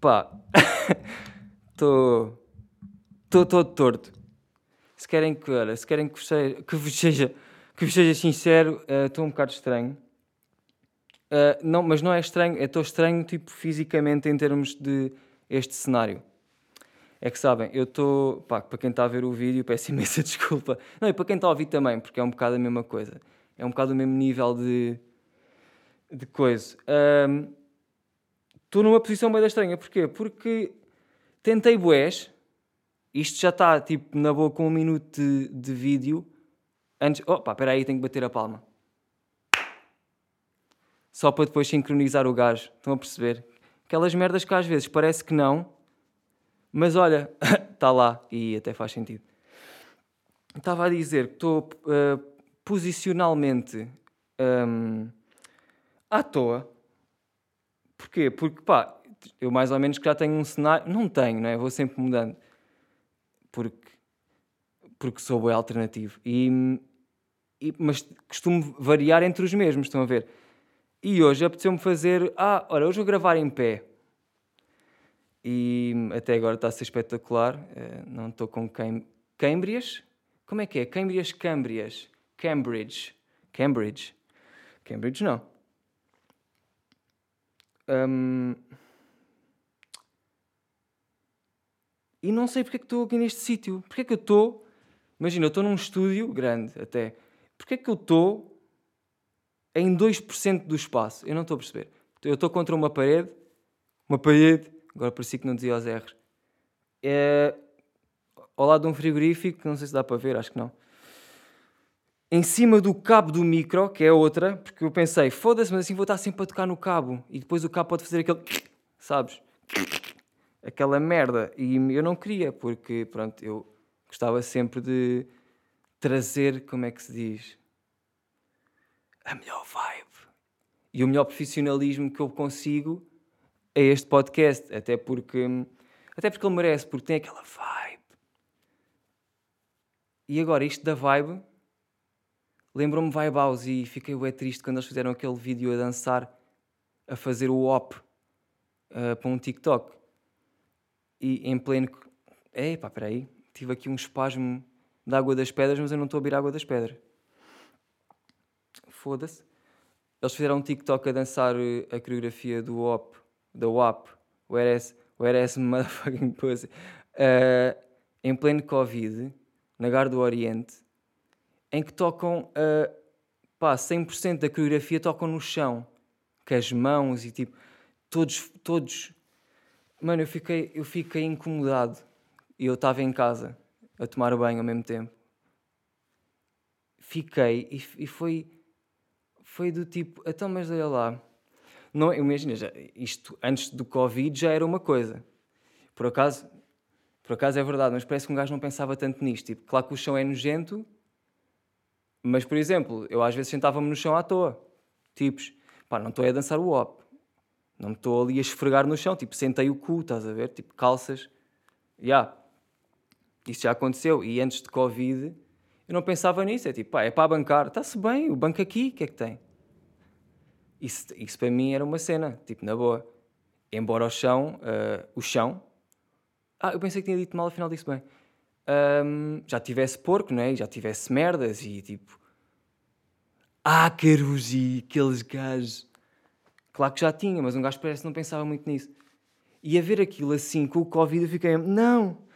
Pá, estou. Estou todo torto. Se querem que, olha, se querem que seja, que vos seja, que vos seja sincero, estou uh, um bocado estranho. Uh, não, mas não é estranho, estou estranho tipo fisicamente em termos de este cenário. É que sabem, eu estou. Pá, para quem está a ver o vídeo, peço imensa desculpa. Não, e para quem está a ouvir também, porque é um bocado a mesma coisa. É um bocado o mesmo nível de. de coisa. Estou um, numa posição bem estranha. Porquê? Porque tentei boés. Isto já está tipo na boa com um minuto de, de vídeo. Antes. Opa, espera aí, tenho que bater a palma só para depois sincronizar o gajo. Estão a perceber? Aquelas merdas que às vezes parece que não, mas olha, está lá e até faz sentido. Estava a dizer que estou uh, posicionalmente um, à toa. Porquê? Porque pá, eu mais ou menos que já tenho um cenário. Não tenho, não é? Vou sempre mudando. Porque, porque sou bem alternativo. E, e, mas costumo variar entre os mesmos, estão a ver? E hoje apeteceu-me fazer. Ah, olha, hoje vou gravar em pé. E até agora está a ser espetacular. Uh, não estou com Cam... Cambrias? Como é que é? Cambrias, Cambrias. Cambridge. Cambridge. Cambridge não. Um... E não sei porque é que estou aqui neste sítio. Porque é que eu estou. Imagina, eu estou num estúdio grande até. Porque é que eu estou em 2% do espaço. Eu não estou a perceber. Eu estou contra uma parede, uma parede, agora parecia que não dizia os R's, é, ao lado de um frigorífico, não sei se dá para ver, acho que não. Em cima do cabo do micro, que é outra, porque eu pensei, foda-se, mas assim vou estar sempre a tocar no cabo e depois o cabo pode fazer aquele, sabes? Aquela merda. E eu não queria, porque, pronto, eu gostava sempre de trazer, como é que se diz? a melhor vibe e o melhor profissionalismo que eu consigo é este podcast, até porque até porque ele merece, porque tem aquela vibe. E agora isto da vibe lembrou-me Vibe House e fiquei bem triste quando eles fizeram aquele vídeo a dançar a fazer o op uh, para um TikTok. E em pleno. Epá, peraí, tive aqui um espasmo de água das pedras, mas eu não estou a beber água das pedras foda-se. Eles fizeram um TikTok a dançar eh, a coreografia do WAP, da WAP, Whereas, whereas Motherfucking Pussy, uh, em pleno Covid, na Gar do Oriente, em que tocam, uh, pá, 100% da coreografia tocam no chão, com as mãos e tipo, todos, todos. Mano, eu fiquei, eu fiquei incomodado e eu estava em casa a tomar banho ao mesmo tempo. Fiquei e, e foi foi do tipo, então, mas olha lá. Não, imagina, já, isto antes do Covid já era uma coisa. Por acaso, por acaso é verdade, mas parece que um gajo não pensava tanto nisto. Tipo, claro que o chão é nojento, mas, por exemplo, eu às vezes sentava-me no chão à toa. Tipos, pá, não estou a dançar o op. Não estou ali a esfregar no chão. Tipo, sentei o cu, estás a ver? Tipo, calças. Já. Yeah. Isso já aconteceu. E antes de Covid, eu não pensava nisso. É tipo, pá, é para bancar. Está-se bem, o banco aqui, o que é que tem? Isso, isso para mim era uma cena, tipo, na boa. Embora o chão, uh, o chão... Ah, eu pensei que tinha dito mal, afinal disse bem. Já tivesse porco, não é? Já tivesse merdas e tipo... Ácaros e aqueles gajos... Claro que já tinha, mas um gajo parece que não pensava muito nisso. E a ver aquilo assim, com o Covid, eu fiquei... Não!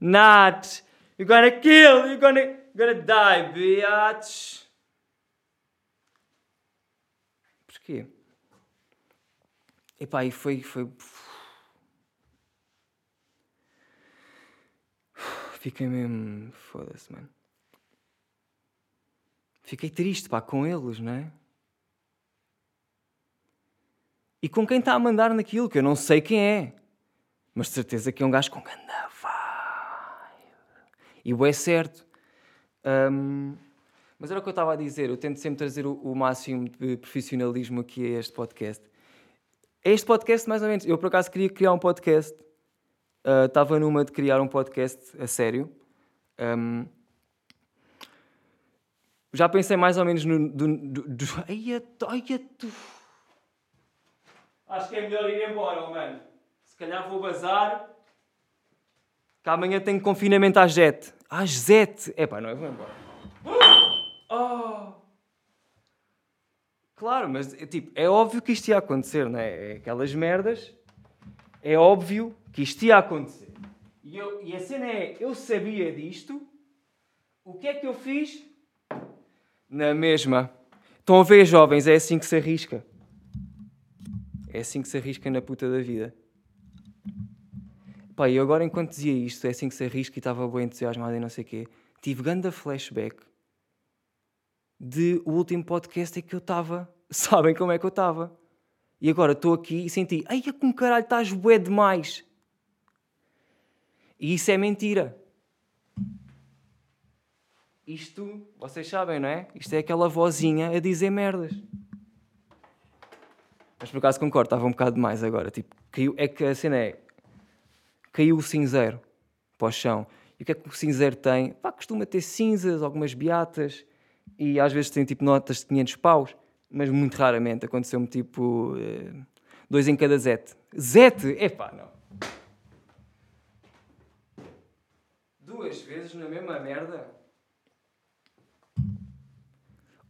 Not! You're gonna kill! You're gonna... Gonna die, bitch. Porquê? Epá, e foi, foi... Fiquei mesmo... Foda-se, mano. Fiquei triste, pá, com eles, não é? E com quem está a mandar naquilo, que eu não sei quem é. Mas de certeza que é um gajo com ganda vibe. E o é certo. Um, mas era o que eu estava a dizer, eu tento sempre trazer o, o, máximo de profissionalismo aqui a este podcast. Este podcast, mais ou menos, eu por acaso queria criar um podcast, uh, estava numa de criar um podcast a sério. Um, já pensei mais ou menos no. Do, do, do, ai, ai. Acho que é melhor ir embora, oh, mano. Se calhar vou bazar. Que amanhã tenho confinamento às 7. Às 7? Epá, não, eu vou embora. Oh! Claro, mas tipo, é óbvio que isto ia acontecer, não é? é aquelas merdas. É óbvio que isto ia acontecer. E, eu, e a cena é, eu sabia disto. O que é que eu fiz? Na mesma. Estão a ver, jovens, é assim que se arrisca. É assim que se arrisca na puta da vida. Pá, e agora enquanto dizia isto, é assim que se arrisca e estava bem entusiasmado e não sei o quê, tive grande flashback de o último podcast em que eu estava. Sabem como é que eu estava? E agora estou aqui e senti, ai, é com caralho, estás bué demais. E isso é mentira. Isto, vocês sabem, não é? Isto é aquela vozinha a dizer merdas. Mas por acaso concordo, estava um bocado demais agora. Tipo, caiu, é que a cena é. Caiu o cinzeiro para o chão. E o que é que o cinzeiro tem? Pá, costuma ter cinzas, algumas beatas e às vezes tem tipo notas de 500 paus, mas muito raramente. Aconteceu-me tipo. Eh, dois em cada zete. Zete? Epá, não. Duas vezes na mesma merda?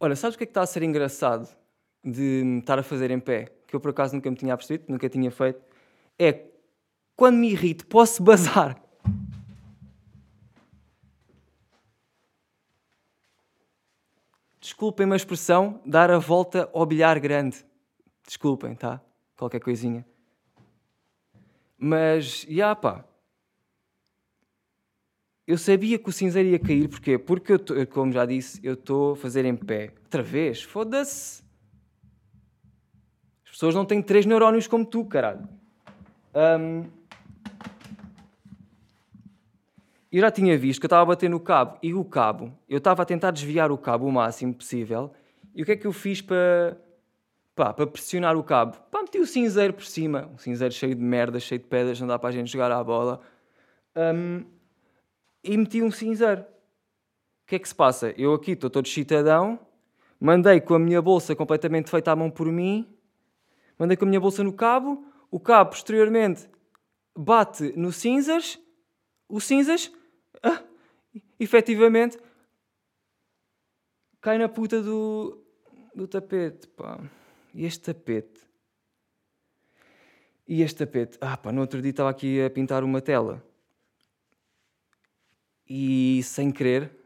Olha, sabes o que é que está a ser engraçado de estar a fazer em pé? Que eu por acaso nunca me tinha percebido, nunca tinha feito. É quando me irrito, posso bazar. Desculpem-me a expressão, dar a volta ao bilhar grande. Desculpem, tá? Qualquer coisinha. Mas, já yeah, pá, eu sabia que o cinzeiro ia cair, porquê? Porque, eu tô, como já disse, eu estou a fazer em pé. Outra vez, foda-se. As pessoas não têm três neurónios como tu, caralho. Um, eu já tinha visto que eu estava a bater no cabo e o cabo, eu estava a tentar desviar o cabo o máximo possível. E o que é que eu fiz para, pá, para pressionar o cabo? Pá, meti o cinzeiro por cima. Um cinzeiro cheio de merda, cheio de pedras, não dá para a gente jogar à bola. Um, e meti um cinzeiro. O que é que se passa? Eu aqui estou todo chitadão, mandei com a minha bolsa completamente feita à mão por mim, mandei com a minha bolsa no cabo, o cabo posteriormente bate no cinzas, o cinzas, efetivamente, cai na puta do, do tapete, pá. E este tapete? E este tapete? Ah, pá, no outro dia estava aqui a pintar uma tela e sem querer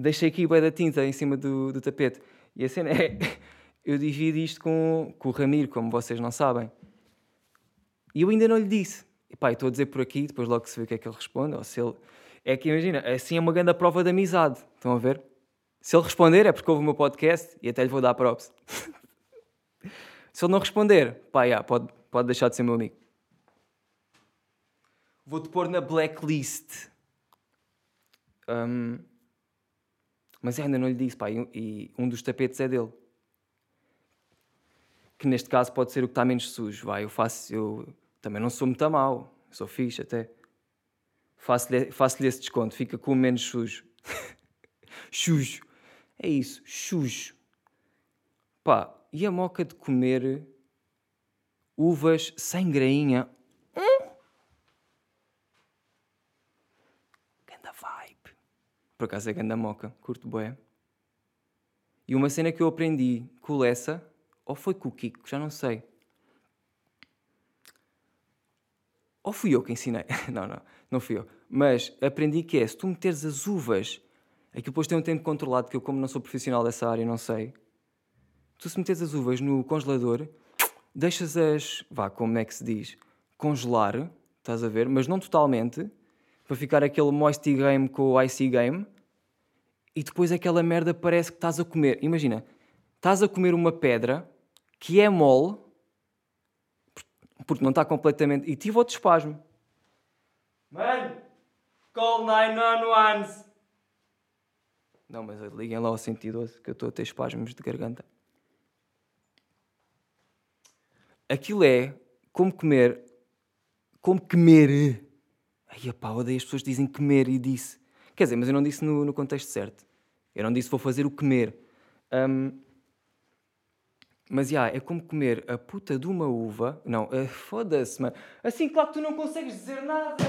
deixei aqui o da tinta em cima do, do tapete. E a cena é. Eu dividi isto com, com o Ramiro, como vocês não sabem. E eu ainda não lhe disse. E pá, estou a dizer por aqui, depois logo se vê o que é que ele responde. Ou se ele... É que imagina, assim é uma grande prova de amizade. Estão a ver? Se ele responder é porque ouve o meu podcast e até lhe vou dar props. se ele não responder, pá, yeah, pode, pode deixar de ser meu amigo. Vou-te pôr na blacklist. Um, mas ainda não lhe disse, pá, e um dos tapetes é dele. Que neste caso pode ser o que está menos sujo. Vai, eu faço, eu também não sou muito mal, sou fixe até. Faço-lhe faço esse desconto, fica com o menos sujo. sujo. É isso, sujo. Pá, e a moca de comer uvas sem grainha? Por acaso é grande moca, curto bué. E uma cena que eu aprendi com o Lessa, ou foi com o Kiko, já não sei. Ou fui eu que ensinei. não, não, não fui eu. Mas aprendi que é, se tu meteres as uvas, aqui depois tem um tempo controlado, que eu como não sou profissional dessa área, não sei. Tu se meteres as uvas no congelador, deixas as, vá, como é que se diz, congelar, estás a ver, mas não totalmente, para ficar aquele moisty game com o icy game e depois aquela merda parece que estás a comer. Imagina, estás a comer uma pedra que é mole porque não está completamente. E tive outro espasmo. Mano, call 911. Não, mas liguem lá ao 112 que eu estou a ter espasmos de garganta. Aquilo é como comer. Como comer Ai, pá, odeio as pessoas dizem comer e disse. Quer dizer, mas eu não disse no, no contexto certo. Eu não disse vou fazer o comer. Um, Mas, já, é como comer a puta de uma uva. Não, uh, foda-se, mano. Assim, claro que tu não consegues dizer nada.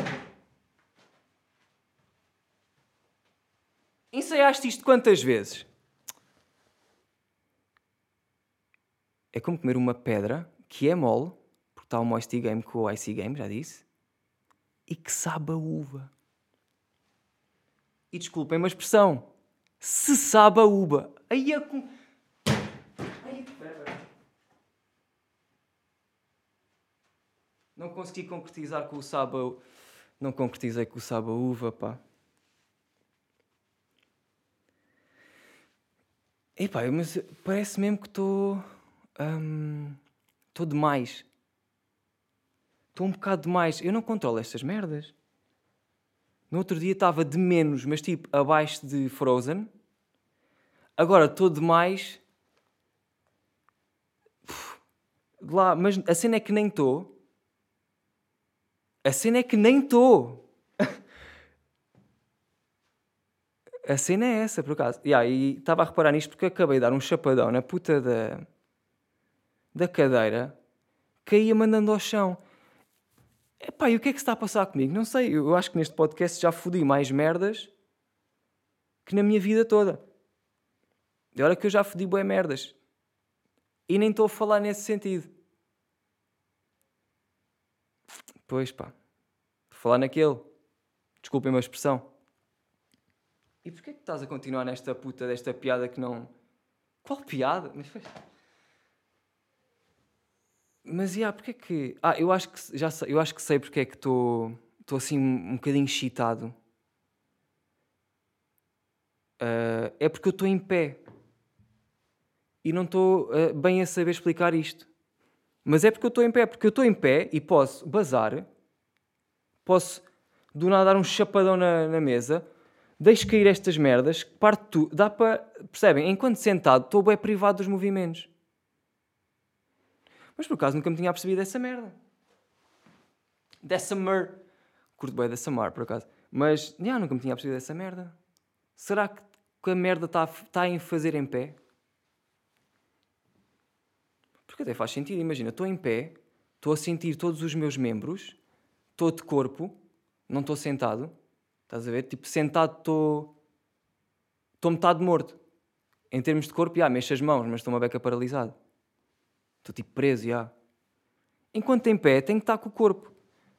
Ensaiaste isto quantas vezes? É como comer uma pedra que é mole, porque está o Moisty Game com o Icy Game, já disse, e que sabe a uva. E desculpem uma expressão, se sabe a uva. Aí é com... Ai, Não consegui concretizar com o sabe a... Não concretizei com o sabe a uva, pá. Epá, mas parece mesmo que estou. Estou hum, demais. Estou um bocado demais. Eu não controlo estas merdas. No outro dia estava de menos, mas tipo abaixo de Frozen. Agora estou demais. Lá, mas a cena é que nem estou. A cena é que nem estou. a cena é essa, por acaso. Yeah, e estava a reparar nisto porque acabei de dar um chapadão na puta da, da cadeira, caía mandando ao chão. Epá, e o que é que se está a passar comigo? Não sei, eu acho que neste podcast já fodi mais merdas que na minha vida toda. De hora que eu já fodi boas merdas. E nem estou a falar nesse sentido. Pois pá. Falar naquele. Desculpem a expressão. E porquê que estás a continuar nesta puta desta piada que não. Qual piada? Mas mas, yeah, porque é que... Ah, eu acho que, já sei, eu acho que sei porque é que estou assim um bocadinho excitado. Uh, é porque eu estou em pé. E não estou uh, bem a saber explicar isto. Mas é porque eu estou em pé. Porque eu estou em pé e posso bazar. Posso do nada dar um chapadão na, na mesa. Deixo cair estas merdas. Parte tudo. Dá para... Percebem? Enquanto sentado estou bem privado dos movimentos. Mas por acaso nunca me tinha percebido dessa merda. Dessa mer. Curto bem dessa mar, por acaso. Mas, já, nunca me tinha percebido dessa merda. Será que a merda está tá em fazer em pé? Porque até faz sentido. Imagina, estou em pé, estou a sentir todos os meus membros, estou de corpo, não estou sentado. Estás a ver? Tipo, sentado estou. Estou metade morto. Em termos de corpo, já, mexo as mãos, mas estou uma beca paralisado. Estou tipo preso, já. Enquanto em pé, tenho que estar com o corpo.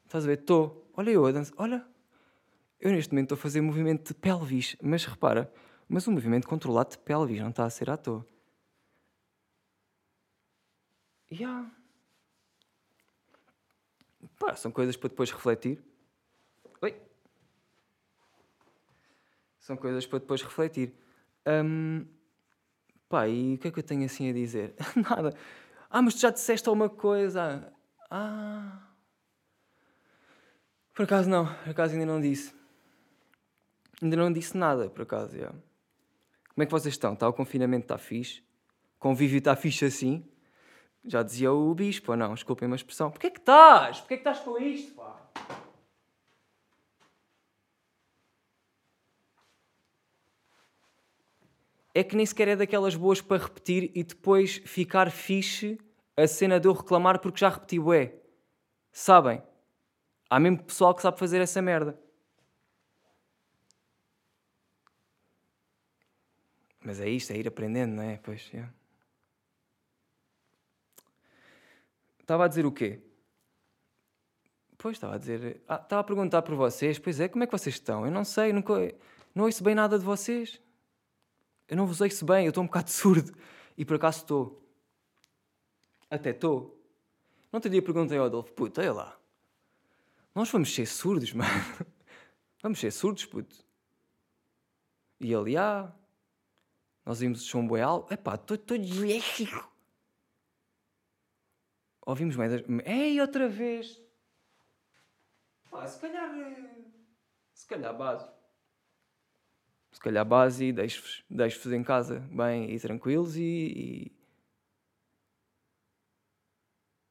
Estás a ver? Estou. Olha eu a. Olha. Eu neste momento estou a fazer movimento de pelvis. Mas repara, mas um movimento controlado de pelvis, não está a ser à toa. Yeah. Pá, são coisas para depois refletir. Oi? São coisas para depois refletir. Um, pá, e o que é que eu tenho assim a dizer? Nada. Ah, mas tu já disseste alguma coisa. Ah. Por acaso não, por acaso ainda não disse. Ainda não disse nada, por acaso, já. Como é que vocês estão? Está o confinamento, está fixe? Convívio está fixe assim? Já dizia o bispo, ou não? Desculpem uma expressão. Porquê que estás? Porquê que estás com isto, pá? é que nem sequer é daquelas boas para repetir e depois ficar fixe a cena de eu reclamar porque já repeti bué. Sabem? Há mesmo pessoal que sabe fazer essa merda. Mas é isto, é ir aprendendo, não é? Pois, é. Estava a dizer o quê? Pois, estava a dizer... Ah, estava a perguntar por vocês. Pois é, como é que vocês estão? Eu não sei, nunca... Não ouço bem nada de vocês. Eu não vos ouço bem, eu estou um bocado surdo. E por acaso estou. Até estou. Não te dia perguntei ao Adolfo, puto, olha lá. Nós vamos ser surdos, mano. Vamos ser surdos, puto. E ele, ah, nós vimos o som alto. Epá, estou disléxico. Ouvimos mais. Ei, outra vez. Pá, se calhar. Se calhar base se calhar base e deixo-vos deixo em casa bem e tranquilos e.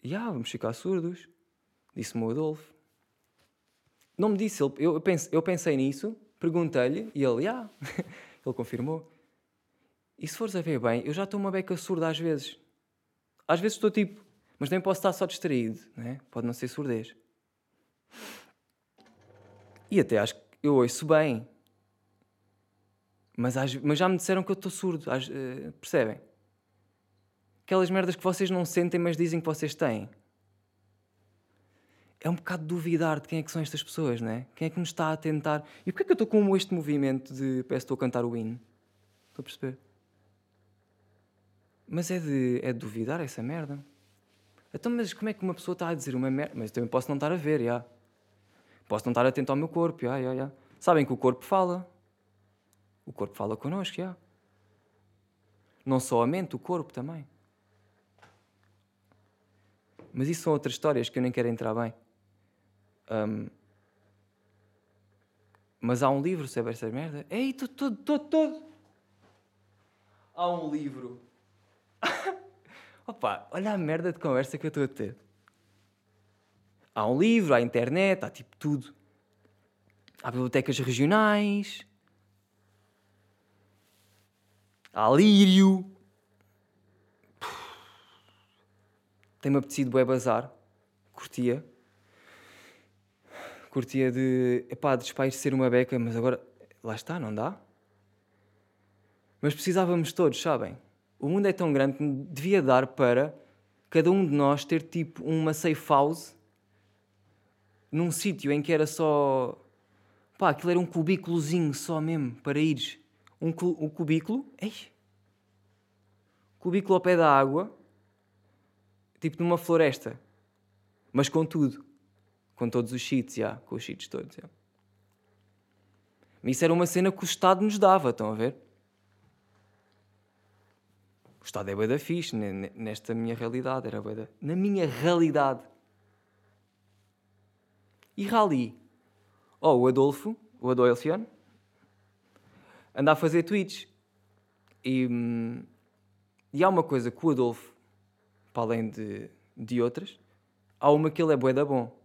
E ah, vamos ficar surdos. Disse-me o Adolfo. Não me disse, ele, eu, pense, eu pensei nisso, perguntei-lhe e ele, ah, ele confirmou. E se fores a ver bem, eu já estou uma beca surda às vezes. Às vezes estou tipo, mas também posso estar só distraído, né? pode não ser surdez. E até acho que eu ouço bem. Mas, mas já me disseram que eu estou surdo, uh, percebem? Aquelas merdas que vocês não sentem, mas dizem que vocês têm. É um bocado duvidar de quem é que são estas pessoas, não é? Quem é que nos está a tentar. E porquê é que eu estou com este movimento de parece que estou a cantar o hino? Estou a perceber? Mas é de, é de duvidar essa merda. Então, mas como é que uma pessoa está a dizer uma merda? Mas eu também posso não estar a ver, já. Posso não estar atento ao meu corpo, já, já, já. Sabem que o corpo fala. O corpo fala connosco, já. Não só a mente, o corpo também. Mas isso são outras histórias que eu nem quero entrar bem. Um, mas há um livro sobre essa merda. Ei, todo, todo, todo, todo. Há um livro. Opa, olha a merda de conversa que eu estou a ter. Há um livro, há internet, há tipo tudo. Há bibliotecas regionais. Há lírio. Tem-me apetecido bué bazar. Curtia. Curtia de, epá, de ser uma beca, mas agora, lá está, não dá. Mas precisávamos todos, sabem? O mundo é tão grande que devia dar para cada um de nós ter tipo uma safe house num sítio em que era só. pá, aquilo era um cubículozinho só mesmo para ires. Um, cu um cubículo. Ei! Cubículo ao pé da água, tipo numa floresta, mas com tudo. Com todos os cheats, já, com os cheats todos. Já. Isso era uma cena que o Estado nos dava, estão a ver? O Estado é bué da fixe nesta minha realidade, era bué da... Na minha realidade. E Rally? Oh, o Adolfo, o Adolfiano, anda a fazer tweets. E, hum, e há uma coisa que o Adolfo, para além de, de outras, há uma que ele é bué da bom,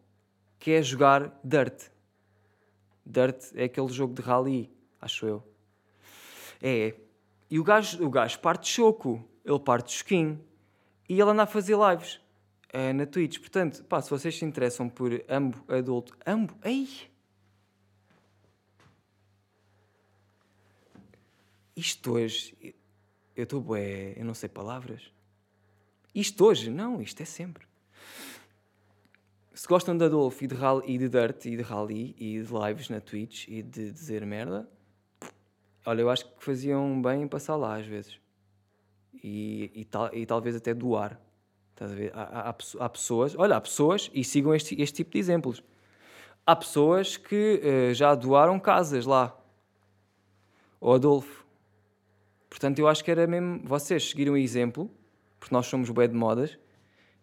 que é jogar Dirt. Dirt é aquele jogo de rally, acho eu. É, e o gajo, o gajo parte choco, ele parte choquinho. E ele anda a fazer lives é, na Twitch. Portanto, pá, se vocês se interessam por ambo adulto, ambo, ei! Isto hoje, eu estou bué, eu não sei palavras. Isto hoje, não, isto é sempre. Se gostam de Adolfo e de, rally, e de Dirt e de Rally e de lives na Twitch e de dizer merda, olha, eu acho que faziam bem em passar lá às vezes. E, e, tal, e talvez até doar. Estás a ver? Há, há, há, pessoas, olha, há pessoas, e sigam este, este tipo de exemplos. Há pessoas que uh, já doaram casas lá. O Adolfo. Portanto, eu acho que era mesmo vocês seguirem o exemplo, porque nós somos bem de modas,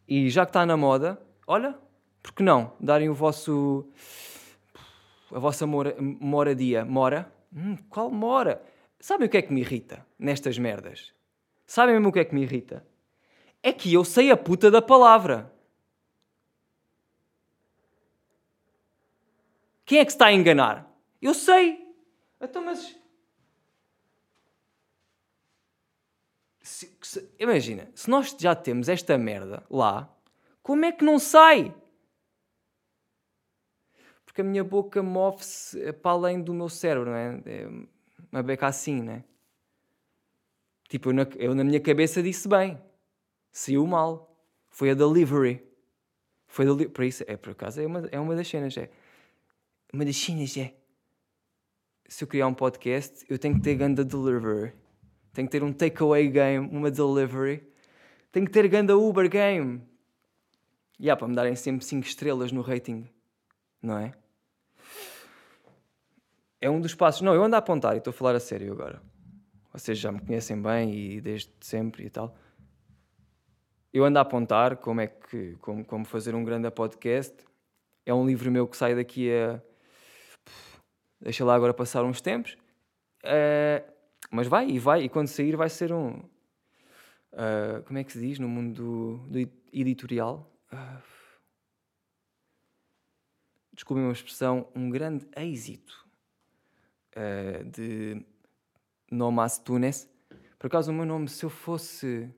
e já que está na moda, olha, por que não? Darem o vosso. a vossa mora, moradia. Mora? Hum, qual mora? Sabem o que é que me irrita nestas merdas? Sabem mesmo o que é que me irrita? É que eu sei a puta da palavra. Quem é que se está a enganar? Eu sei. Então, mas Se, se, imagina, se nós já temos esta merda lá, como é que não sai? Porque a minha boca move-se para além do meu cérebro, não é? é uma beca assim, não é? Tipo, eu na, eu na minha cabeça disse bem. Saiu mal. Foi a delivery. Foi deli por isso, é por acaso, é uma, é uma das cenas, é. Uma das cenas, é. Se eu criar um podcast, eu tenho que ter ganda delivery. Tem que ter um takeaway game, uma delivery. Tem que ter ganda Uber game. E há para me darem sempre 5 estrelas no rating. Não é? É um dos passos. Não, eu ando a apontar e estou a falar a sério agora. Vocês já me conhecem bem e desde sempre e tal. Eu ando a apontar como é que como, como fazer um grande podcast. É um livro meu que sai daqui a deixa lá agora passar uns tempos. Uh, mas vai e vai, e quando sair vai ser um. Uh, como é que se diz no mundo do, editorial? Uh, desculpem uma expressão, um grande êxito uh, de Nomas Tunes. Por acaso, o meu nome, se eu fosse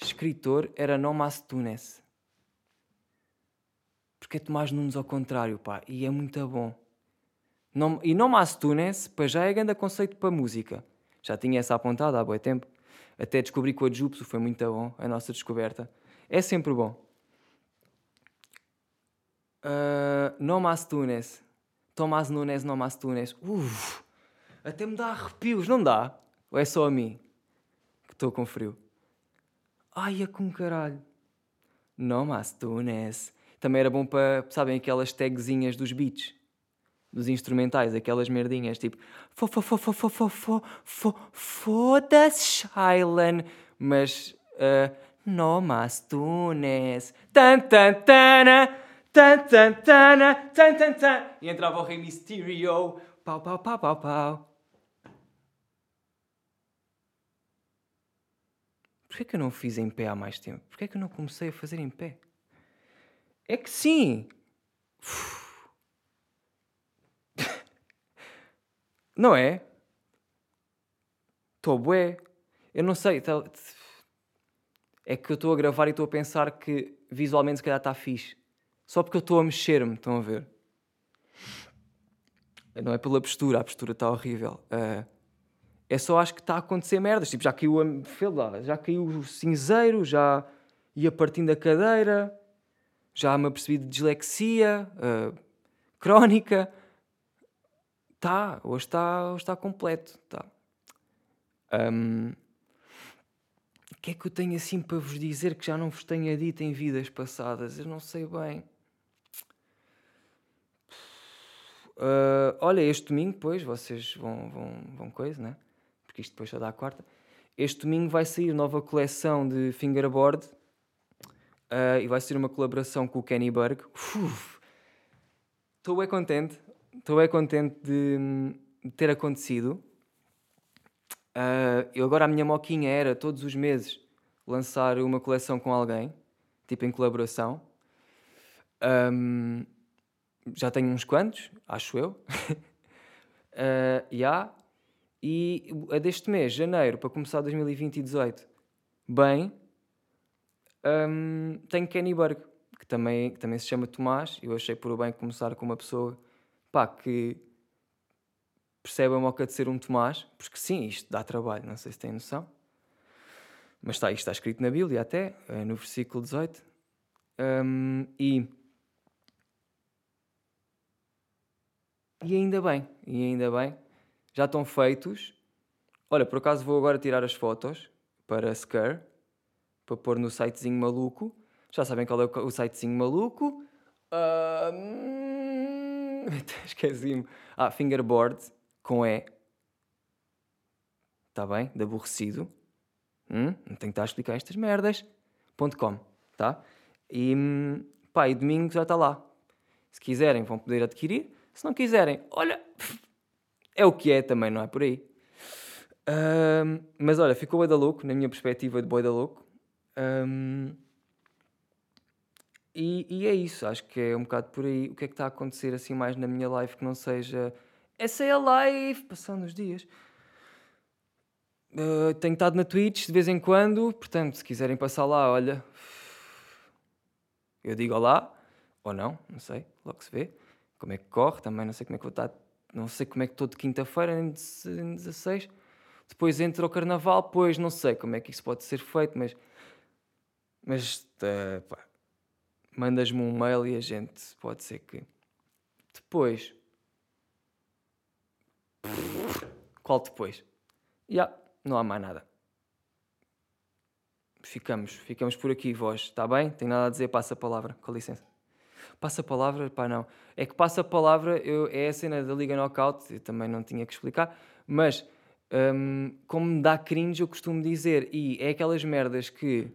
escritor era Nomas Tunes. Porque é Tomás Nunes ao contrário, pá, e é muito bom. Nom, e Nomas Tunes, para já é grande conceito para música. Já tinha essa apontada há bom tempo. Até descobri que o Adjupso foi muito bom, a nossa descoberta. É sempre bom. Uh, Nomas Tunes. Tomás Nunes, Nomas Tunes. Uf, até me dá arrepios, não dá? Ou é só a mim que estou com frio? Ai, é com caralho. Nomas Tunes. Também era bom para, sabem, aquelas tagzinhas dos beats dos instrumentais, aquelas merdinhas tipo foda-se Shailan, mas uh, no mas tunes tan tan tana tan tan tana tan tan tan e entrava o Rei Mysterio pau pau pau pau pau Porquê que eu não fiz em pé há mais tempo? Porquê que eu não comecei a fazer em pé? É que sim! Não é? Estou bué. Eu não sei. É que eu estou a gravar e estou a pensar que visualmente se calhar está fixe. Só porque eu estou a mexer-me, estão a ver? Não é pela postura, a postura está horrível. Uh, é só acho que está a acontecer merdas. Tipo, já caiu a, já caiu o cinzeiro, já ia partindo a cadeira, já me apercebi de dislexia uh, crónica. Está, hoje está, hoje está completo. Tá. Um, o que é que eu tenho assim para vos dizer que já não vos tenha dito em vidas passadas? Eu não sei bem. Uh, olha, este domingo, depois, vocês vão, vão, vão coisa, né? Porque isto depois já dá a quarta. Este domingo vai sair nova coleção de fingerboard uh, e vai ser uma colaboração com o Kenny Berg. Estou bem contente estou bem contente de, de ter acontecido. Uh, eu agora a minha moquinha era todos os meses lançar uma coleção com alguém, tipo em colaboração. Um, já tenho uns quantos, acho eu. uh, yeah. E a deste mês, janeiro, para começar 2020 e 18, bem, um, tenho Kenny Berg, que também, que também se chama Tomás. Eu achei por bem começar com uma pessoa pá, que percebe a moca de ser um Tomás, porque sim, isto dá trabalho, não sei se têm noção. Mas está, isto está escrito na Bíblia até, eh, no versículo 18. Um, e, e ainda bem, e ainda bem, já estão feitos. Olha, por acaso vou agora tirar as fotos para Scare, para pôr no sitezinho maluco. Já sabem qual é o sitezinho maluco. Esqueci-me. Ah, fingerboard com E. Está bem? De aborrecido. Hum? Não tenho que estar a explicar estas merdas. .com, tá? E, pá, e domingo já está lá. Se quiserem, vão poder adquirir. Se não quiserem, olha, é o que é também, não é por aí. Um, mas olha, ficou da louco, na minha perspectiva de boi da louco. Um, e, e, é isso, acho que é um bocado por aí. O que é que está a acontecer assim mais na minha live que não seja essa é a live, passando os dias. Uh, tenho estado na Twitch de vez em quando, portanto, se quiserem passar lá, olha, eu digo olá, ou não, não sei, logo se vê. Como é que corre, também não sei como é que vou estar, não sei como é que estou de quinta-feira em 16. Depois entra o carnaval, pois não sei como é que isso pode ser feito, mas. Mas. Uh, pá, mandas-me um mail e a gente pode ser que. Depois. Qual depois? Já, yeah, não há mais nada. Ficamos, ficamos por aqui, vós, está bem? Tem nada a dizer, passa a palavra, com licença. Passa a palavra? Pá, não. É que passa a palavra, eu, é a cena da Liga Knockout, eu também não tinha que explicar, mas hum, como me dá cringe, eu costumo dizer, e é aquelas merdas que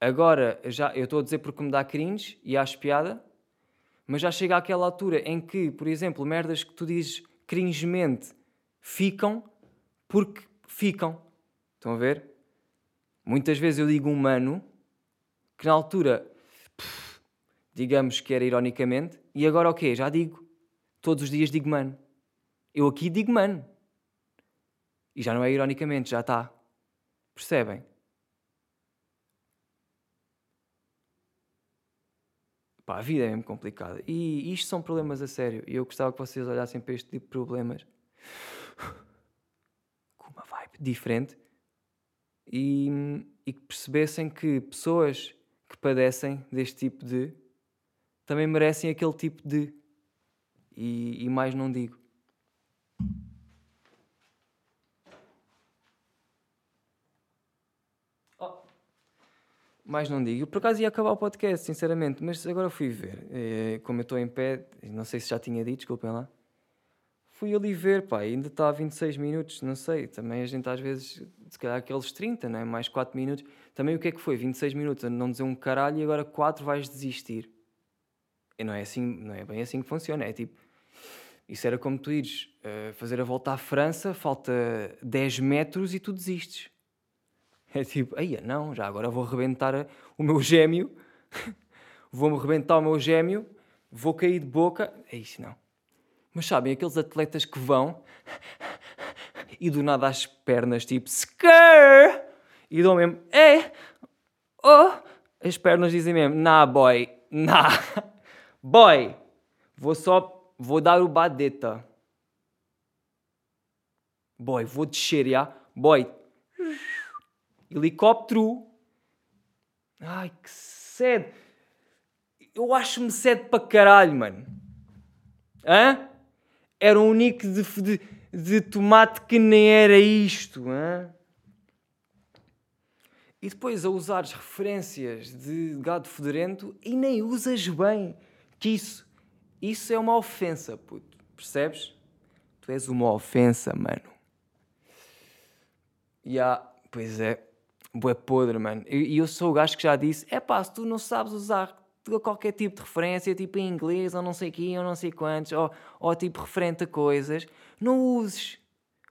Agora, já, eu estou a dizer porque me dá cringe e acho piada, mas já chega àquela altura em que, por exemplo, merdas que tu dizes cringemente ficam porque ficam. Estão a ver? Muitas vezes eu digo humano que na altura, digamos que era ironicamente, e agora o okay, quê? Já digo. Todos os dias digo mano. Eu aqui digo mano. E já não é ironicamente, já está. Percebem? Pá, a vida é mesmo complicada. E isto são problemas a sério. E eu gostava que vocês olhassem para este tipo de problemas com uma vibe diferente e, e que percebessem que pessoas que padecem deste tipo de também merecem aquele tipo de. E, e mais não digo. Oh. Mais não digo. Por acaso ia acabar o podcast, sinceramente, mas agora fui ver. É, como eu estou em pé, não sei se já tinha dito, desculpem lá. Fui ali ver, pá, ainda está a 26 minutos, não sei. Também a gente às vezes, se calhar aqueles 30, né? mais 4 minutos. Também o que é que foi? 26 minutos a não dizer um caralho e agora 4 vais desistir. E não é assim, não é bem assim que funciona. É tipo, isso era como tu ires uh, fazer a volta à França, falta 10 metros e tu desistes. É tipo, aí não, já agora vou arrebentar o meu gêmeo, vou-me arrebentar o meu gêmeo, vou cair de boca. É isso não. Mas sabem, aqueles atletas que vão e do nada as pernas, tipo, skr! E dão mesmo, é, oh! As pernas dizem mesmo, nah, boy, nah, boy, vou só, vou dar o badeta. Boy, vou descer, já? Boy, helicóptero. Ai, que sede. Eu acho-me sede para caralho, mano. Hã? Era um nick de, de, de tomate que nem era isto, hã? E depois a usares referências de gado fedorento e nem usas bem. Que isso, isso é uma ofensa, puto. Percebes? Tu és uma ofensa, mano. E há, pois é, Bué podre, mano. E eu, sou o gajo que já disse: é pá, se tu não sabes usar qualquer tipo de referência, tipo em inglês, ou não sei quê, ou não sei quantos, ou, ou tipo referente a coisas, não uses,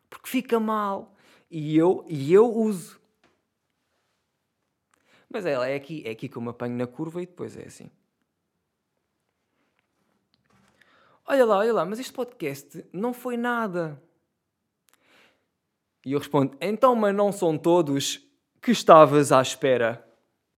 porque fica mal. E eu, e eu uso. Mas é, é aqui, é aqui que eu me apanho na curva e depois é assim. Olha lá, olha lá, mas este podcast não foi nada. E eu respondo: então, mas não são todos que estavas à espera.